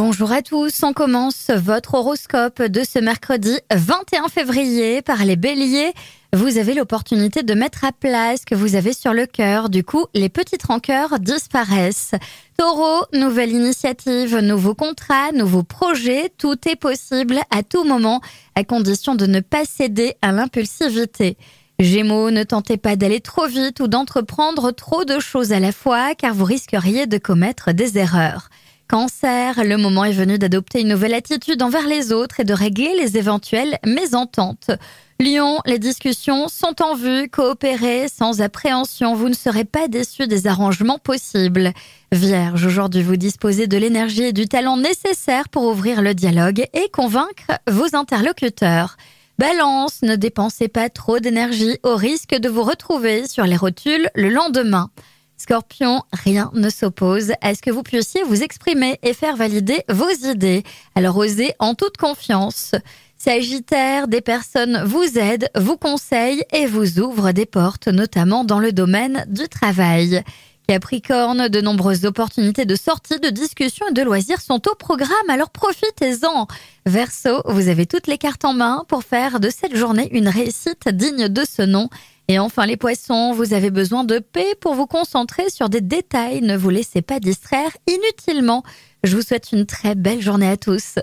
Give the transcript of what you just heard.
Bonjour à tous, on commence votre horoscope de ce mercredi 21 février par les béliers. Vous avez l'opportunité de mettre à plat ce que vous avez sur le cœur, du coup les petites rancœurs disparaissent. Taureau, nouvelle initiative, nouveau contrat, nouveau projet, tout est possible à tout moment, à condition de ne pas céder à l'impulsivité. Gémeaux, ne tentez pas d'aller trop vite ou d'entreprendre trop de choses à la fois car vous risqueriez de commettre des erreurs. Cancer, le moment est venu d'adopter une nouvelle attitude envers les autres et de régler les éventuelles mésententes. Lion, les discussions sont en vue, coopérez sans appréhension, vous ne serez pas déçus des arrangements possibles. Vierge, aujourd'hui vous disposez de l'énergie et du talent nécessaires pour ouvrir le dialogue et convaincre vos interlocuteurs. Balance, ne dépensez pas trop d'énergie au risque de vous retrouver sur les rotules le lendemain. Scorpion, rien ne s'oppose à ce que vous puissiez vous exprimer et faire valider vos idées. Alors osez en toute confiance. Sagittaire, des personnes vous aident, vous conseillent et vous ouvrent des portes, notamment dans le domaine du travail. Capricorne, de nombreuses opportunités de sortie, de discussion et de loisirs sont au programme, alors profitez-en. Verseau, vous avez toutes les cartes en main pour faire de cette journée une réussite digne de ce nom. Et enfin les poissons, vous avez besoin de paix pour vous concentrer sur des détails. Ne vous laissez pas distraire inutilement. Je vous souhaite une très belle journée à tous.